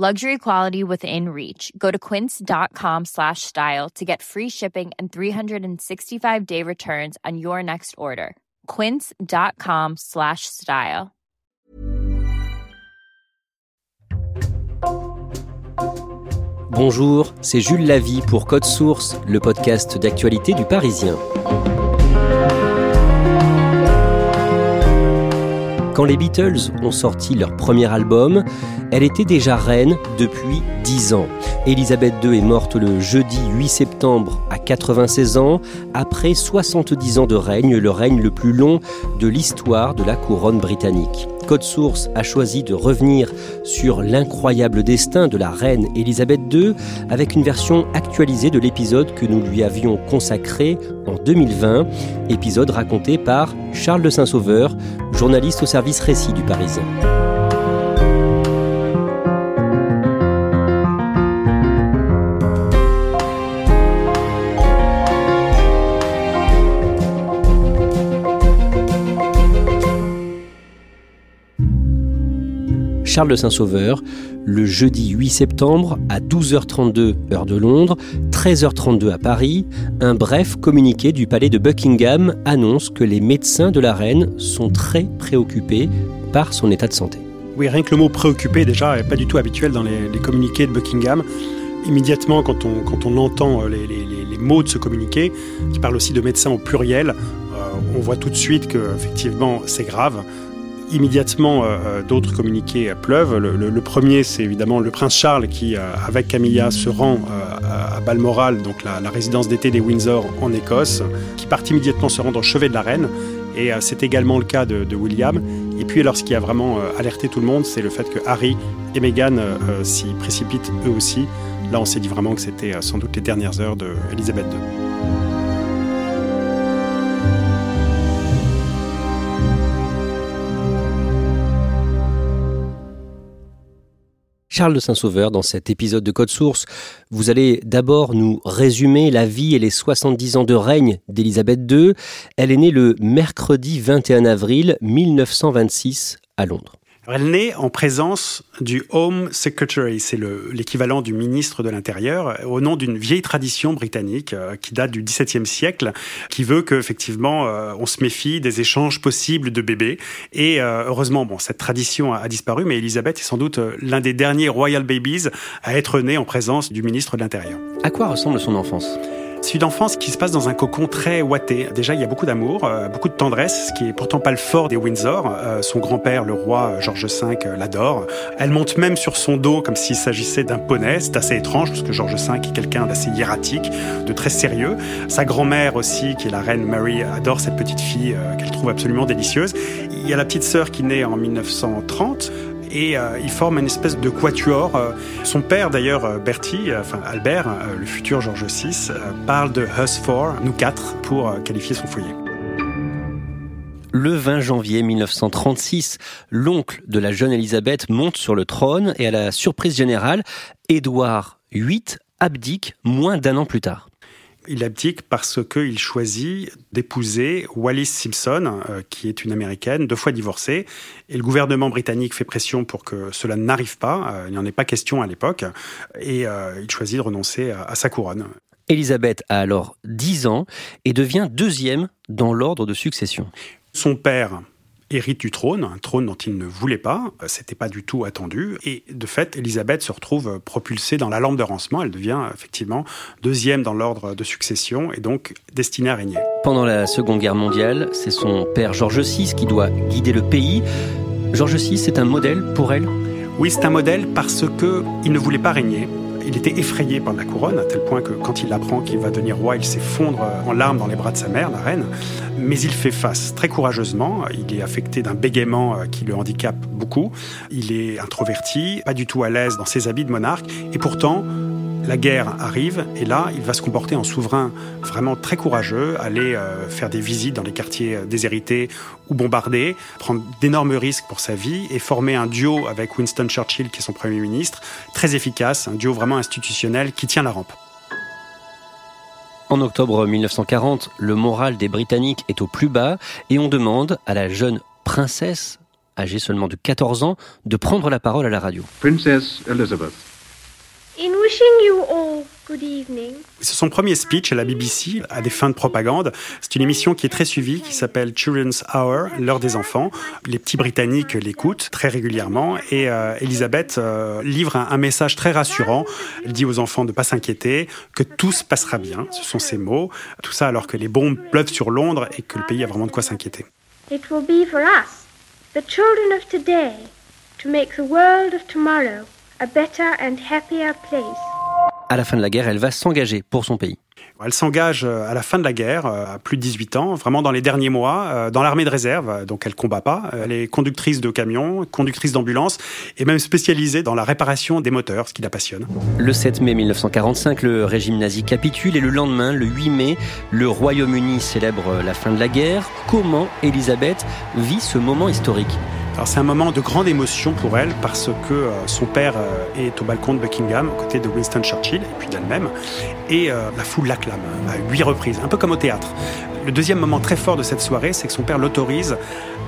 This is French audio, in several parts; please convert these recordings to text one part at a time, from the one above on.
Luxury quality within reach. Go to quince.com slash style to get free shipping and 365 day returns on your next order. Quince.com slash style. Bonjour, c'est Jules Lavie pour Code Source, le podcast d'actualité du Parisien. Quand les Beatles ont sorti leur premier album, elle était déjà reine depuis 10 ans. Elisabeth II est morte le jeudi 8 septembre à 96 ans, après 70 ans de règne, le règne le plus long de l'histoire de la couronne britannique. Code Source a choisi de revenir sur l'incroyable destin de la reine Elisabeth II avec une version actualisée de l'épisode que nous lui avions consacré en 2020, épisode raconté par Charles de Saint-Sauveur, journaliste au service récit du Parisien. Charles de Saint-Sauveur, le jeudi 8 septembre à 12h32 heure de Londres, 13h32 à Paris, un bref communiqué du palais de Buckingham annonce que les médecins de la reine sont très préoccupés par son état de santé. Oui, rien que le mot préoccupé déjà n'est pas du tout habituel dans les, communiqués de Buckingham. Immédiatement, quand on, quand on entend les, les, les, mots de ce communiqué, qui parle aussi de médecins au pluriel, euh, on voit tout de suite que effectivement c'est grave immédiatement euh, d'autres communiqués pleuvent. Le, premier, c'est évidemment le prince Charles qui, euh, avec Camilla, se rend euh, à Balmoral, donc la, résidence d'été des Windsor en Écosse, qui part immédiatement se rendre au chevet de la reine. Et c'est également le cas de, de William. Et puis alors ce qui a vraiment alerté tout le monde, c'est le fait que Harry et Meghan s'y précipitent eux aussi. Là, on s'est dit vraiment que c'était sans doute les dernières heures d'Elisabeth II. Charles de Saint-Sauveur dans cet épisode de Code Source. Vous allez d'abord nous résumer la vie et les 70 ans de règne d'Élisabeth II. Elle est née le mercredi 21 avril 1926 à Londres. Elle naît en présence du Home Secretary, c'est l'équivalent du ministre de l'Intérieur, au nom d'une vieille tradition britannique euh, qui date du XVIIe siècle, qui veut qu'effectivement euh, on se méfie des échanges possibles de bébés. Et euh, heureusement, bon, cette tradition a, disparu, mais Elisabeth est sans doute euh, l'un des derniers royal babies à être né en présence du ministre de l'Intérieur. À quoi ressemble son enfance? C'est une enfance qui se passe dans un cocon très ouaté. Déjà, il y a beaucoup d'amour, euh, beaucoup de tendresse, ce qui est pourtant pas le fort des Windsor. Euh, son grand-père, le roi George V, euh, l'adore. Elle monte même sur son dos comme s'il s'agissait d'un poney. C'est assez étrange parce que George V est quelqu'un d'assez hiératique, de très sérieux. Sa grand-mère aussi, qui est la reine Mary, adore cette petite fille qu'elle trouve absolument délicieuse. Il y a la petite sœur qui naît en 1930 et euh, ils forment une espèce de quatuor. Euh, son père d'ailleurs, euh, Bertie, enfin Albert, le futur George VI, parle de Us Four, nous quatre, pour qualifier son foyer. Le 20 janvier 1936, l'oncle de la jeune Élisabeth monte sur le trône et à la surprise générale, Édouard VIII abdique moins d'un an plus tard il abdique parce qu'il choisit d'épouser Wallis Simpson, euh, qui est une américaine, deux fois divorcée. Et le gouvernement britannique fait pression pour que cela n'arrive pas. Euh, il n'y en est pas question à l'époque. Et euh, il choisit de renoncer à, à sa couronne. Elisabeth a alors 10 ans et devient deuxième dans l'ordre de succession. Son père hérite du trône, un trône dont il ne voulait pas, euh, c'était pas du tout attendu, et de fait, Élisabeth se retrouve propulsée dans la lampe de rancement, elle devient effectivement deuxième dans l'ordre de succession, et donc destinée à régner. Pendant la Seconde Guerre mondiale, c'est son père George VI qui doit guider le pays. George VI, c'est un modèle pour elle? Oui, c'est un modèle parce que il ne voulait pas régner, il était effrayé par la couronne, à tel point que quand il apprend qu'il va devenir roi, il s'effondre en larmes dans les bras de sa mère, la reine. Mais il fait face très courageusement. Il est affecté d'un bégaiement euh, qui le handicape beaucoup. Il est introverti, pas du tout à l'aise dans ses habits de monarque. Et pourtant, la guerre arrive et là, il va se comporter en souverain vraiment très courageux, aller euh, faire des visites dans les quartiers euh, déshérités ou bombardés, prendre d'énormes risques pour sa vie et former un duo avec Winston Churchill, qui est son Premier ministre, très efficace, un duo vraiment institutionnel qui tient la rampe. En octobre 1940, le moral des Britanniques est au plus bas et on demande à la jeune princesse, âgée seulement de 14 ans, de prendre la parole à la radio. Princess Elizabeth. In wishing you all good evening. C'est son premier speech à la BBC à des fins de propagande. C'est une émission qui est très suivie, qui s'appelle Children's Hour, l'heure des enfants. Les petits Britanniques l'écoutent très régulièrement et euh, Elisabeth euh, livre un, un, message très rassurant. Elle dit aux enfants de ne pas s'inquiéter, que tout se passera bien. Ce sont ses mots. Tout ça alors que les bombes pleuvent sur Londres et que le pays a vraiment de quoi s'inquiéter. It will be for us, the children of today, to make the world of tomorrow a better and happier place. À la fin de la guerre, elle va s'engager pour son pays. Elle s'engage euh, à la fin de la guerre, euh, à plus de 18 ans, vraiment dans les derniers mois, euh, dans l'armée de réserve, donc elle combat pas. Elle est conductrice de camions, conductrice d'ambulance, et même spécialisée dans la réparation des moteurs, ce qui la passionne. Le 7 mai 1945, le régime nazi capitule, et le lendemain, le 8 mai, le Royaume-Uni célèbre la fin de la guerre. Comment Elisabeth vit ce moment historique? C'est un moment de grande émotion pour elle parce que euh, son père euh, est au balcon de Buckingham, aux côtés de Winston Churchill et puis d'elle-même, et euh, la foule l'acclame à huit reprises, un peu comme au théâtre. Le deuxième moment très fort de cette soirée, c'est que son père l'autorise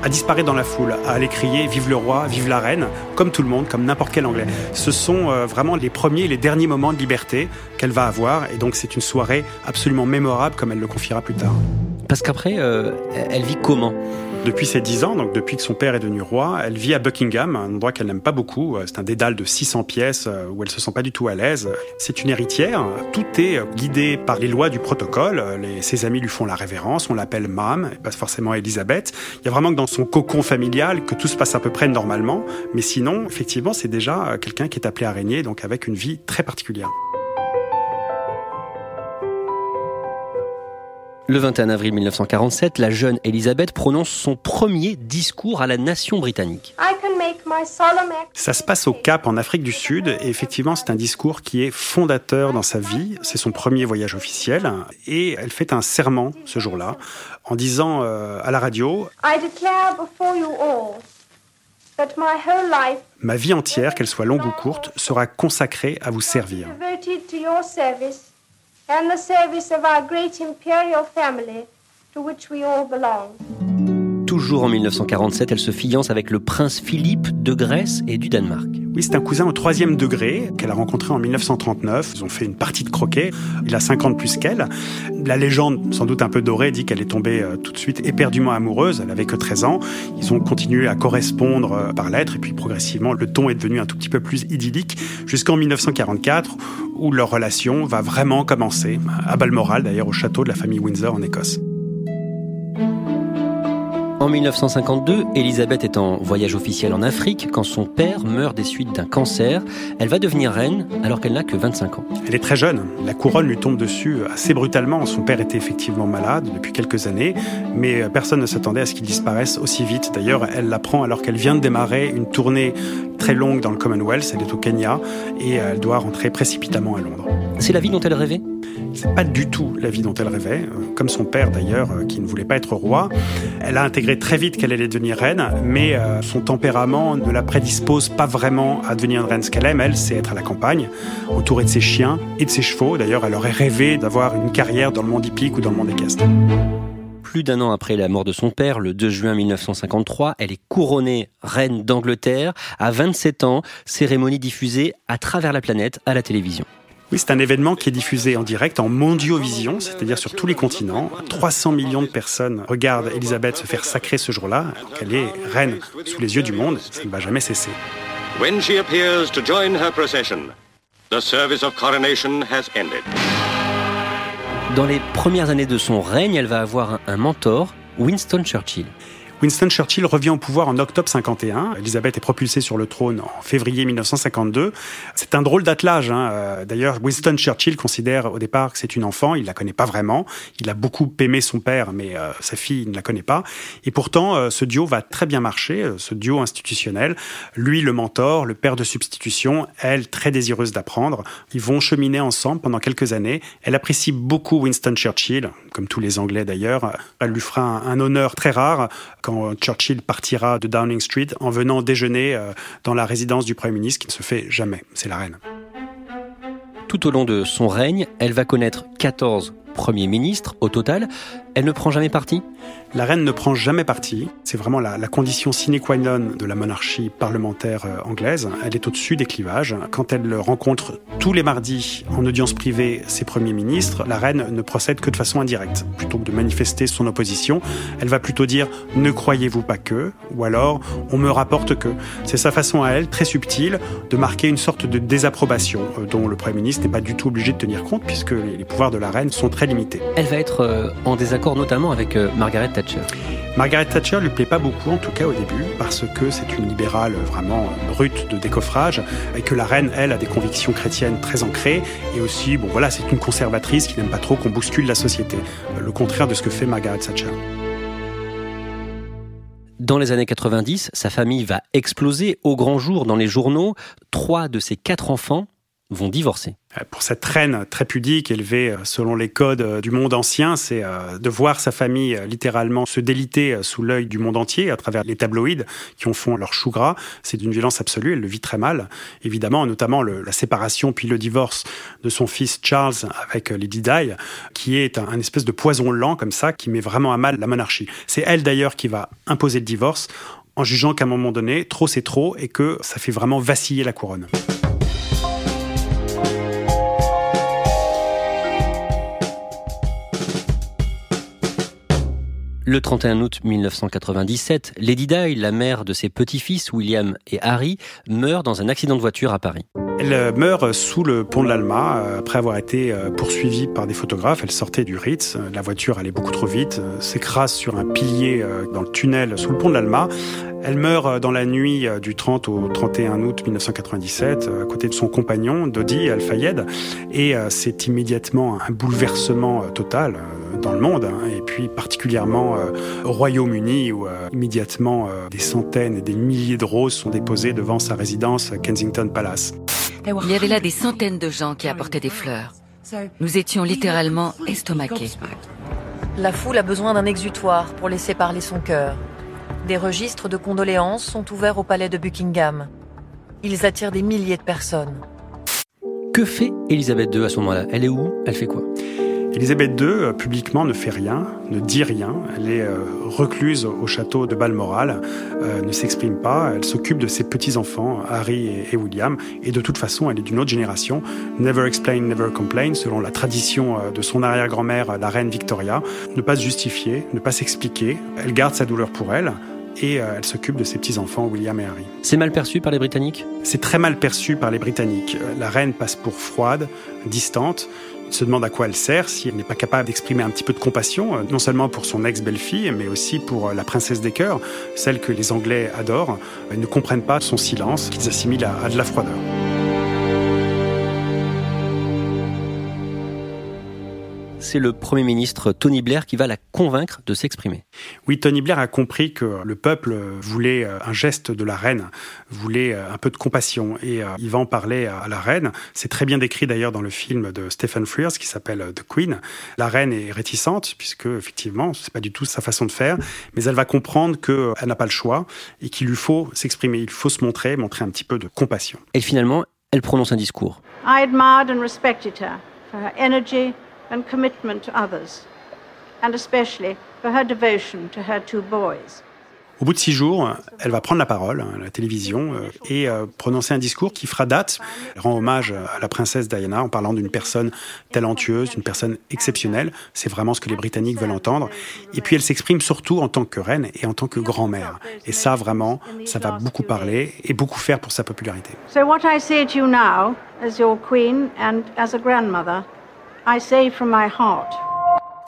à disparaître dans la foule, à aller crier Vive le roi, vive la reine, comme tout le monde, comme n'importe quel Anglais. Ce sont vraiment les premiers et les derniers moments de liberté qu'elle va avoir, et donc c'est une soirée absolument mémorable, comme elle le confiera plus tard. Parce qu'après, elle vit comment? Depuis ses 10 ans, donc depuis que son père est devenu roi, elle vit à Buckingham, un endroit qu'elle n'aime pas beaucoup. C'est un dédale de 600 pièces euh, où elle se sent pas du tout à l'aise. C'est une héritière. Tout est guidé par les lois du protocole. Ses amis lui font la révérence. On l'appelle Mam, pas forcément Elisabeth. Il y a vraiment que dans son cocon familial que tout se passe à peu près normalement. Mais sinon, effectivement, c'est déjà quelqu'un qui est appelé à régner, donc avec une vie très particulière. Le 21 avril 1947, la jeune Elisabeth prononce son premier discours à la nation britannique. Ça se passe au Cap en Afrique du Sud et effectivement c'est un discours qui est fondateur dans sa vie. C'est son premier voyage officiel et elle fait un serment ce jour-là en disant euh, à la radio Ma vie entière, qu'elle soit longue ou courte, sera consacrée à vous servir and the service of our great imperial family to which we all belong. Toujours en 1947, elle se fiance avec le prince Philippe de Grèce et du Danemark. Oui, c'est un cousin au troisième degré qu'elle a rencontré en 1939. Ils ont fait une partie de croquet. Il a 50 plus qu'elle. La légende, sans doute un peu dorée, dit qu'elle est tombée euh, tout de suite éperdument amoureuse. Elle avait que 13 ans. Ils ont continué à correspondre euh, par lettres et puis progressivement, le ton est devenu un tout petit peu plus idyllique jusqu'en 1944 où leur relation va vraiment commencer, à Balmoral d'ailleurs, au château de la famille Windsor en Écosse. En 1952, Elisabeth est en voyage officiel en Afrique quand son père meurt des suites d'un cancer. Elle va devenir reine alors qu'elle n'a que 25 ans. Elle est très jeune. La couronne lui tombe dessus assez brutalement. Son père était effectivement malade depuis quelques années, mais personne ne s'attendait à ce qu'il disparaisse aussi vite. D'ailleurs, elle l'apprend alors qu'elle vient de démarrer une tournée très longue dans le Commonwealth. Elle est au Kenya et elle doit rentrer précipitamment à Londres. C'est la vie dont elle rêvait c'est pas du tout la vie dont elle rêvait, euh, comme son père d'ailleurs, euh, qui ne voulait pas être roi. Elle a intégré très vite qu'elle allait devenir reine, mais euh, son tempérament ne la prédispose pas vraiment à devenir une reine. Ce qu'elle aime, elle, c'est être à la campagne, entourée de ses chiens et de ses chevaux. D'ailleurs, elle aurait rêvé d'avoir une carrière dans le monde hippique ou dans le monde équestre. Plus d'un an après la mort de son père, le 2 juin 1953, elle est couronnée reine d'Angleterre à 27 ans, cérémonie diffusée à travers la planète à la télévision. Oui, c'est un événement qui est diffusé en direct en mondiovision, c'est-à-dire sur tous les continents. 300 millions de personnes regardent Elisabeth se faire sacrer ce jour-là, qu'elle est reine sous les yeux du monde. Ça ne va jamais cesser. When she appears to join her procession, the service of coronation has ended. Dans les premières années de son règne, elle va avoir un mentor, Winston Churchill. Winston Churchill revient au pouvoir en octobre 51. Elisabeth est propulsée sur le trône en février 1952. C'est un drôle d'attelage. Hein. Euh, d'ailleurs, Winston Churchill considère au départ que c'est une enfant. Il la connaît pas vraiment. Il a beaucoup aimé son père, mais euh, sa fille il ne la connaît pas. Et pourtant, euh, ce duo va très bien marcher, ce duo institutionnel. Lui, le mentor, le père de substitution, elle, très désireuse d'apprendre. Ils vont cheminer ensemble pendant quelques années. Elle apprécie beaucoup Winston Churchill, comme tous les Anglais d'ailleurs. Elle lui fera un, honneur très rare Churchill partira de Downing Street en venant déjeuner euh, dans la résidence du Premier ministre, qui ne se fait jamais. C'est la reine. Tout au long de son règne, elle va connaître 14 premiers ministres au total. Elle ne prend jamais parti? La reine ne prend jamais parti. C'est vraiment la, condition sine qua non de la monarchie parlementaire euh, anglaise. Elle est au-dessus des clivages. Quand elle rencontre tous les mardis en audience privée ses premiers ministres, la reine ne procède que de façon indirecte. Plutôt que de manifester son opposition, elle va plutôt dire ne croyez-vous pas que, ou alors on me rapporte que. C'est sa façon à elle, très subtile, de marquer une sorte de désapprobation euh, dont le Premier ministre n'est pas du tout obligé de tenir compte puisque les pouvoirs de la reine sont très Elle va être euh, en désaccord notamment avec Margaret Thatcher Margaret Thatcher lui plaît pas beaucoup, en tout cas au début, parce que c'est une libérale vraiment brute de décoffrage, et que la reine, elle, a des convictions chrétiennes très ancrées, et aussi, bon voilà, c'est une conservatrice qui n'aime pas trop qu'on bouscule la société. Le contraire de ce que fait Margaret Thatcher. Dans les années 90, sa famille va exploser au grand jour dans les journaux. Trois de ses quatre enfants vont divorcer. Euh, pour cette reine très pudique, élevée euh, selon les codes euh, du monde ancien, c'est de voir sa famille littéralement se déliter sous l'œil du monde entier à travers les tabloïds qui en font leur chou gras. C'est d'une violence absolue, elle le vit très mal. Évidemment, notamment la séparation puis le divorce de son fils Charles avec Lady Di, qui est un, un espèce de poison lent comme ça, qui met vraiment à mal la monarchie. C'est elle d'ailleurs qui va imposer le divorce en jugeant qu'à un moment donné, trop c'est trop et que ça fait vraiment vaciller la couronne. Le 31 août 1997, Lady Di, la mère de ses petits-fils William et Harry, meurt dans un accident de voiture à Paris. Elle euh, meurt sous le pont de l'Alma euh, après avoir été euh, poursuivie par des photographes. Elle sortait du Ritz. La voiture allait beaucoup trop vite, s'écrase sur un pilier dans le tunnel sous le pont de l'Alma. Elle meurt dans la nuit du 30 au 31 août 1997 à côté de son compagnon Dodi Al-Fayed et c'est immédiatement un bouleversement total dans le monde, hein, et puis particulièrement euh, au Royaume-Uni, où euh, immédiatement euh, des centaines et des milliers de roses sont déposées devant sa résidence Kensington Palace. Il y avait là des centaines de gens qui apportaient des fleurs. Nous étions littéralement estomaqués. La foule a besoin d'un exutoire pour laisser parler son cœur. Des registres de condoléances sont ouverts au palais de Buckingham. Ils attirent des milliers de personnes. Que fait Elisabeth II à ce moment-là? Elle est où? Elle fait quoi? Élisabeth II, euh, publiquement, ne fait rien, ne dit rien. Elle est euh, recluse au château de Balmoral, euh, ne s'exprime pas. Elle s'occupe de ses petits-enfants, Harry et, William. Et de toute façon, elle est d'une autre génération. Never explain, never complain, selon la tradition de son arrière-grand-mère, la reine Victoria. Ne pas se justifier, ne pas s'expliquer. Elle garde sa douleur pour elle et elle s'occupe de ses petits-enfants, William et Harry. C'est mal perçu par les Britanniques? C'est très mal perçu par les Britanniques. La reine passe pour froide, distante se demande à quoi elle sert si elle n'est pas capable d'exprimer un petit peu de compassion, euh, non seulement pour son ex-belle-fille, mais aussi pour euh, la princesse des cœurs, celle que les Anglais adorent. Ils ne comprennent pas son silence, qu'ils assimilent à de la froideur. C'est le Premier ministre Tony Blair qui va la convaincre de s'exprimer. Oui, Tony Blair a compris que le peuple voulait euh, un geste de la reine, voulait euh, un peu de compassion, et euh, il va en parler à la reine. C'est très bien décrit d'ailleurs dans le film de Stephen Frears qui s'appelle The Queen. La reine est réticente, puisque effectivement, c'est pas du tout sa façon de faire, mais elle va comprendre qu'elle n'a pas le choix et qu'il lui faut s'exprimer, il faut se montrer, montrer un petit peu de compassion. Et finalement, elle prononce un discours. I admired and respected her for her energy, and commitment to others, and especially for her devotion to her two boys. Au bout de six jours, elle va prendre la parole à la télévision euh, et euh, prononcer un discours qui fera date. Elle rend hommage à la princesse Diana en parlant d'une personne talentueuse, d'une personne exceptionnelle. C'est vraiment ce que les Britanniques veulent entendre. Et puis elle s'exprime surtout en tant que reine et en tant que grand-mère. Et ça, vraiment, ça va beaucoup parler et beaucoup faire pour sa popularité. So what I say to you now, as your queen and as a grandmother, I say from my heart.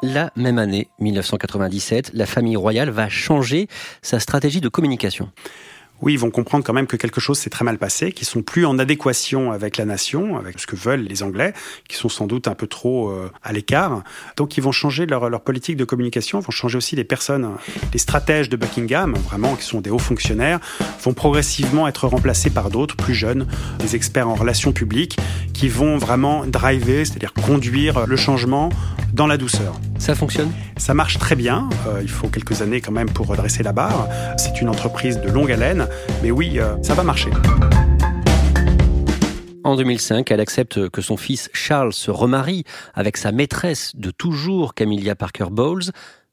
La même année, 1997, la famille royale va changer sa stratégie de communication oui, ils vont comprendre quand même que quelque chose s'est très mal passé, qu'ils sont plus en adéquation avec la nation, avec ce que veulent les Anglais, qui sont sans doute un peu trop euh, à l'écart. Donc ils vont changer leur, leur, politique de communication, vont changer aussi les personnes, les stratèges de Buckingham, vraiment qui sont des hauts fonctionnaires, vont progressivement être remplacés par d'autres plus jeunes, des experts en relations publiques, qui vont vraiment driver, c'est-à-dire conduire le changement dans la douceur. Ça fonctionne? Ça marche très bien. Euh, il faut quelques années quand même pour redresser la barre. C'est une entreprise de longue haleine, mais oui, euh, ça va marcher. En 2005, elle accepte que son fils Charles se remarie avec sa maîtresse de toujours, Camilla Parker Bowles.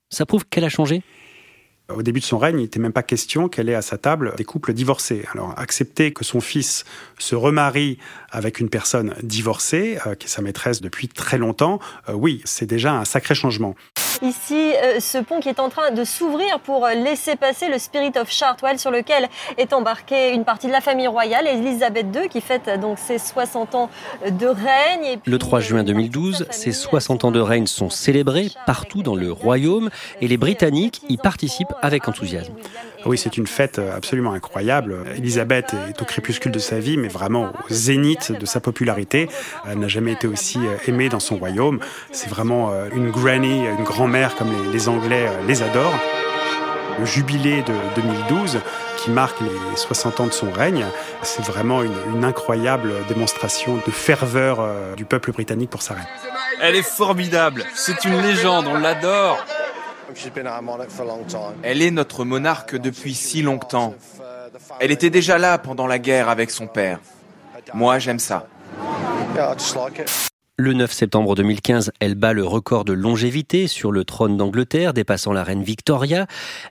Ça prouve qu'elle a changé? Au début de son règne, il n'était même pas question qu'elle ait à sa table des couples divorcés. Alors accepter que son fils se remarie avec une personne divorcée, euh, qui est sa maîtresse depuis très longtemps, euh, oui, c'est déjà un sacré changement. Ici, euh, ce pont qui est en train de s'ouvrir pour laisser passer le Spirit of Chartwell sur lequel est embarquée une partie de la famille royale, Elisabeth II, qui fête donc ses 60 ans de règne. le 3 juin 2012, ses 60 ans de règne sont célébrés partout dans le royaume et les Britanniques y participent avec enthousiasme. Oui, c'est une fête absolument incroyable. Elisabeth est au crépuscule de sa vie, mais vraiment au zénith de sa popularité. Elle n'a jamais été aussi aimée dans son royaume. C'est vraiment une granny, une grand-mère comme les, Anglais les adorent. Le jubilé de 2012, qui marque les 60 ans de son règne, c'est vraiment une, une, incroyable démonstration de ferveur du peuple britannique pour sa reine. Elle est formidable, c'est une légende, on l'adore. Elle est notre monarque depuis si longtemps. Elle était déjà là pendant la guerre avec son père. Moi, j'aime ça. Le 9 septembre 2015, elle bat le record de longévité sur le trône d'Angleterre, dépassant la reine Victoria.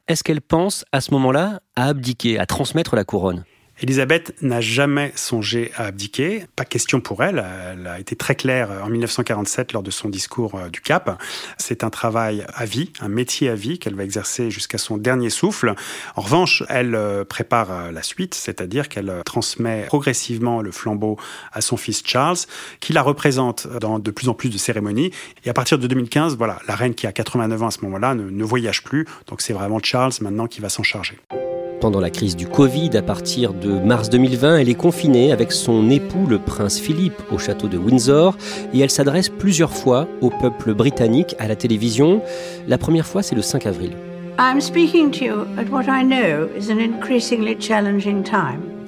Est-ce qu'elle pense à ce moment-là à abdiquer, à transmettre la couronne? Elisabeth n'a jamais songé à abdiquer, pas question pour elle, elle a été très claire en 1947 lors de son discours euh, du Cap. C'est un travail à vie, un métier à vie qu'elle va exercer jusqu'à son dernier souffle. En revanche, elle euh, prépare euh, la suite, c'est-à-dire qu'elle transmet progressivement le flambeau à son fils Charles, qui la représente dans de plus en plus de cérémonies. Et à partir de 2015, voilà, la reine qui a 89 ans à ce moment-là ne, ne voyage plus, donc c'est vraiment Charles maintenant qui va s'en charger. Pendant la crise du Covid, à partir de mars 2020, elle est confinée avec son époux, le prince Philippe, au château de Windsor, et elle s'adresse plusieurs fois au peuple britannique à la télévision. La première fois, c'est le 5 avril.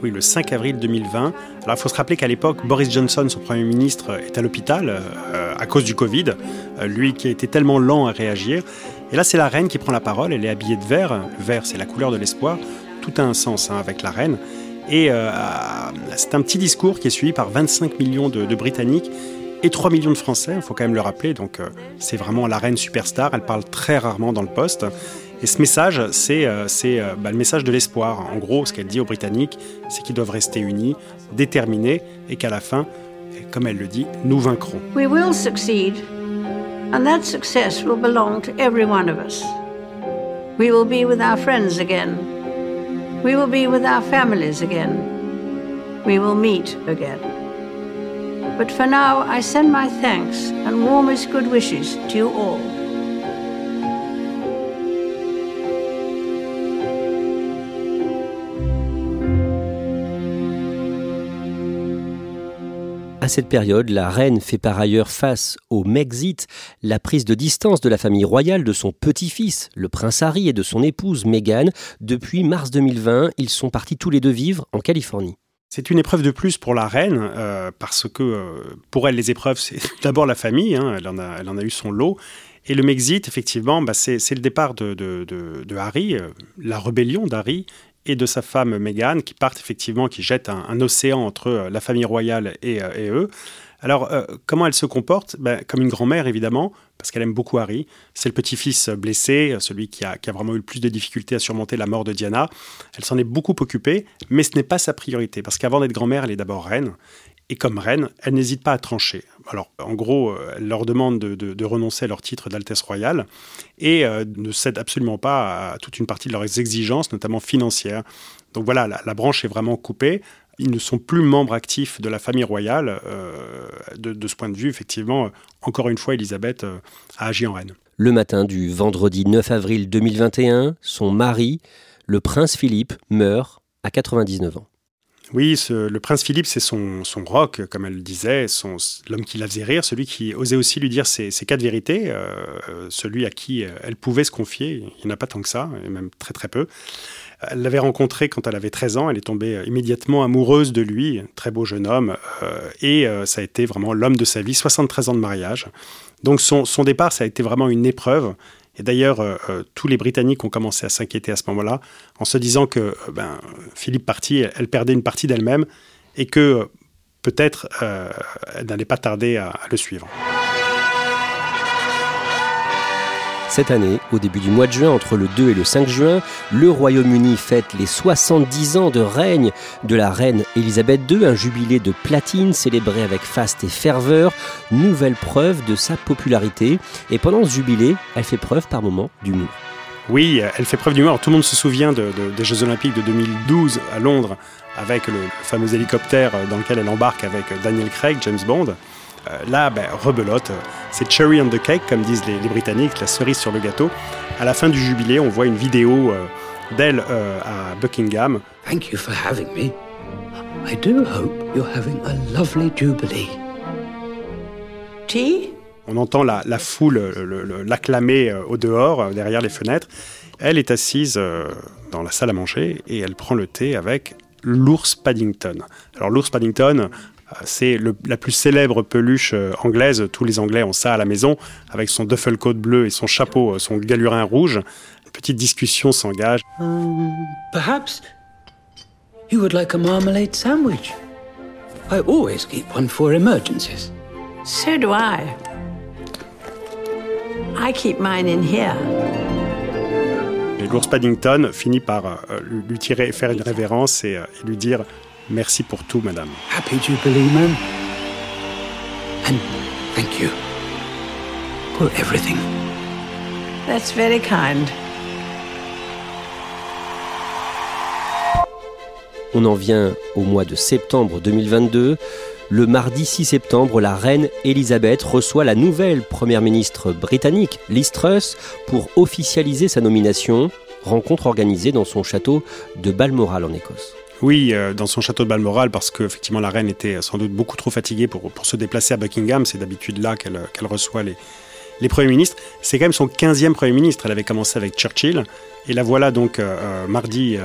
Oui, le 5 avril 2020. Alors, il faut se rappeler qu'à l'époque, Boris Johnson, son Premier ministre, est à l'hôpital euh, à cause du Covid. Euh, lui qui a été tellement lent à réagir. Et là, c'est la reine qui prend la parole. Elle est habillée de vert. Le vert, c'est la couleur de l'espoir tout a un sens hein, avec la reine. Et euh, c'est un petit discours qui est suivi par 25 millions de, Britanniques et 3 millions de Français, il faut quand même le rappeler. Donc euh, c'est vraiment la reine superstar, elle parle très rarement dans le poste. Et ce message, c'est euh, bah, le message de l'espoir. En gros, ce qu'elle dit aux Britanniques, c'est qu'ils doivent rester unis, déterminés, et qu'à la fin, comme elle le dit, nous vaincrons. We will succeed, and that success will belong to every one of us. We will be with. We will be with our families again. We will meet again. But for now, I send my thanks and warmest good wishes to you all. À cette période, la reine fait par ailleurs face au Mexit, la prise de distance de la famille royale de son petit-fils, le prince Harry, et de son épouse Meghan. Depuis mars 2020, ils sont partis tous les deux vivre en Californie. C'est une épreuve de plus pour la reine, euh, parce que euh, pour elle, les épreuves, c'est d'abord la famille, hein, elle, en a, eu son lot. Et le Mexit, effectivement, bah, c'est le départ de Harry, euh, la rébellion d'Harry, et de sa femme Meghan qui partent effectivement, qui jettent un, océan entre euh, la famille royale et, euh, eux. Alors, euh, comment elle se comporte? Ben, Comme une grand-mère, évidemment, parce qu'elle aime beaucoup Harry. C'est le petit-fils blessé, celui qui a, vraiment eu le plus de difficultés à surmonter la mort de Diana. Elle s'en est beaucoup occupée, mais ce n'est pas sa priorité, parce qu'avant d'être grand-mère, elle est d'abord reine. Et comme reine, elle n'hésite pas à trancher. Alors, en gros, euh, elle leur demande de, renoncer à leur titre d'Altesse royale et euh, ne cède absolument pas à toute une partie de leurs exigences, notamment financières. Donc voilà, la, branche est vraiment coupée. Ils ne sont plus membres actifs de la famille royale. Euh, de, ce point de vue, effectivement, encore une fois, Elisabeth a agi en reine. Le matin du vendredi 9 avril 2021, son mari, le prince Philippe, meurt à 99 ans. Oui, le prince Philippe, c'est son, son rock, comme elle le disait, l'homme qui la faisait rire, celui qui osait aussi lui dire ses, quatre vérités, euh, celui à qui elle pouvait se confier. Il n'y en a pas tant que ça, et même très très peu. Elle l'avait rencontré quand elle avait 13 ans, elle est tombée immédiatement amoureuse de lui, très beau jeune homme, euh, et euh, ça a été vraiment l'homme de sa vie, 73 ans de mariage. Donc son, son départ, ça a été vraiment une épreuve, et d'ailleurs, euh, euh, tous les Britanniques ont commencé à s'inquiéter à ce moment-là, en se disant que euh, ben, Philippe parti, elle, perdait une partie d'elle-même, et que peut-être elle n'allait pas tarder à le suivre. Cette année, au début du mois de juin, entre le 2 et le 5 juin, le Royaume-Uni fête les 70 ans de règne de la reine Elisabeth II, un jubilé de platine célébré avec faste et ferveur, nouvelle preuve de sa popularité. Et pendant ce jubilé, elle fait preuve par moments d'humour. Oui, elle fait preuve d'humour. Tout le monde se souvient des Jeux Olympiques de 2012 à Londres avec le fameux hélicoptère dans lequel elle embarque avec Daniel Craig, James Bond. Euh, là, ben, rebelote, c'est cherry on the cake, comme disent les, Britanniques, la cerise sur le gâteau. À la fin du jubilé, on voit une vidéo euh, d'elle euh, à Buckingham. Thank you for having me. I do hope you're having a lovely jubilee. Tea? On entend la, foule l'acclamer au dehors, derrière les fenêtres. Elle est assise dans la salle à manger et elle prend le thé avec l'ours Paddington. Alors l'ours Paddington, c'est la plus célèbre peluche euh, anglaise. Tous les Anglais ont ça à la maison, avec son duffel coat bleu et son chapeau, euh, son galurin rouge. Une petite discussion s'engage. Um, perhaps you would like a marmalade sandwich. I always keep one for emergencies. So do I. I keep mine in here. Et l'ours Paddington finit par euh, lui tirer, faire une révérence et lui dire Merci pour tout, madame. Happy Jubilee, ma'am. And thank you for everything. That's very kind. On en vient au mois de septembre 2022. Le mardi 6 septembre, la reine Elisabeth reçoit la nouvelle première ministre britannique, Liz Truss, pour officialiser sa nomination. Rencontre organisée dans son château de Balmoral en Écosse. Oui, euh, dans son château de Balmoral, parce qu'effectivement la reine était sans doute beaucoup trop fatiguée pour, pour se déplacer à Buckingham. C'est d'habitude là qu'elle reçoit les, les premiers ministres. C'est quand même son 15e premier ministre. Elle avait commencé avec Churchill. Et la voilà donc euh, euh, mardi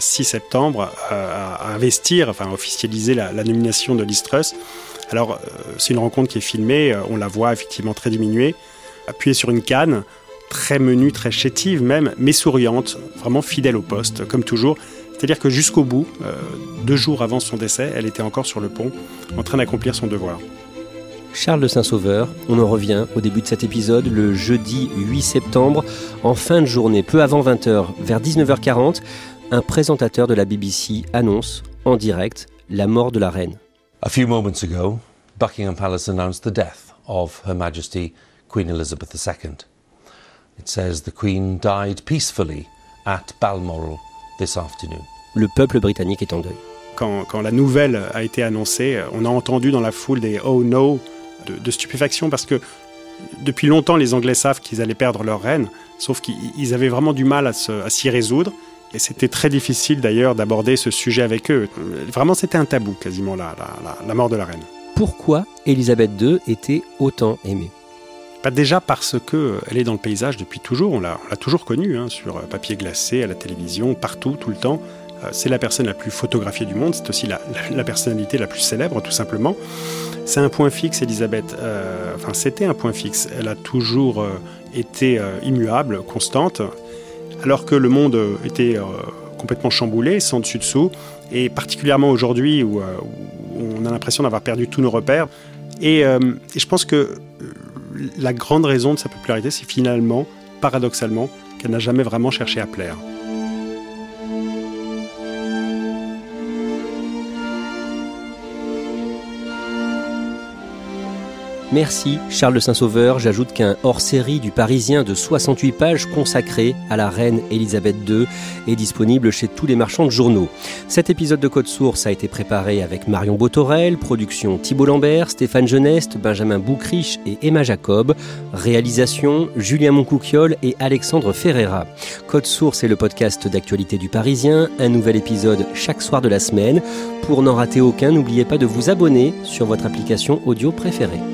6 septembre à, investir, enfin à officialiser la, nomination de Liz. Alors c'est une rencontre qui est filmée, on la voit effectivement très diminuée, appuyée sur une canne, très menue, très chétive même, mais souriante, vraiment fidèle au poste, comme toujours. C'est-à-dire que jusqu'au bout, euh, deux jours avant son décès, elle était encore sur le pont, en train d'accomplir son devoir. Charles de Saint-Sauveur, on en revient au début de cet épisode, le jeudi 8 septembre, en fin de journée, peu avant 20h, vers 19h40, un présentateur de la BBC annonce en direct la mort de la reine. A few moments ago, Buckingham Palace announced the death of Her Majesty Queen Elizabeth II. It says the Queen died peacefully at Balmoral le peuple britannique est en deuil. Quand, la nouvelle a été annoncée, on a entendu dans la foule des oh no de, stupéfaction parce que depuis longtemps les Anglais savent qu'ils allaient perdre leur reine, sauf qu'ils avaient vraiment du mal à s'y résoudre. Et c'était très difficile d'ailleurs d'aborder ce sujet avec eux. Vraiment, c'était un tabou quasiment la, la mort de la reine. Pourquoi Élisabeth II était autant aimée? Déjà parce qu'elle euh, est dans le paysage depuis toujours, on l'a toujours connue, hein, sur euh, papier glacé, à la télévision, partout, tout le temps. Euh, c'est la personne la plus photographiée du monde, c'est aussi la, personnalité la plus célèbre, tout simplement. C'est un point fixe, Elisabeth. enfin, c'était un point fixe. Elle a toujours été immuable, constante, alors que le monde était complètement chamboulé, sans dessus dessous. Et particulièrement aujourd'hui, où on a l'impression d'avoir perdu tous nos repères, Et, et, je pense que la grande raison de sa popularité, c'est finalement, paradoxalement, qu'elle n'a jamais vraiment cherché à plaire. Merci Charles de Saint-Sauveur. J'ajoute qu'un hors-série du Parisien de 68 pages consacré à la reine Elisabeth II est disponible chez tous les marchands de journaux. Cet épisode de Code Source a été préparé avec Marion Botorel, production Thibault Lambert, Stéphane Geneste, Benjamin Boucriche et Emma Jacob, réalisation Julien Moncouquiol et Alexandre Ferreira. Code Source est le podcast d'actualité du Parisien, un nouvel épisode chaque soir de la semaine. Pour n'en rater aucun, n'oubliez pas de vous abonner sur votre application audio préférée.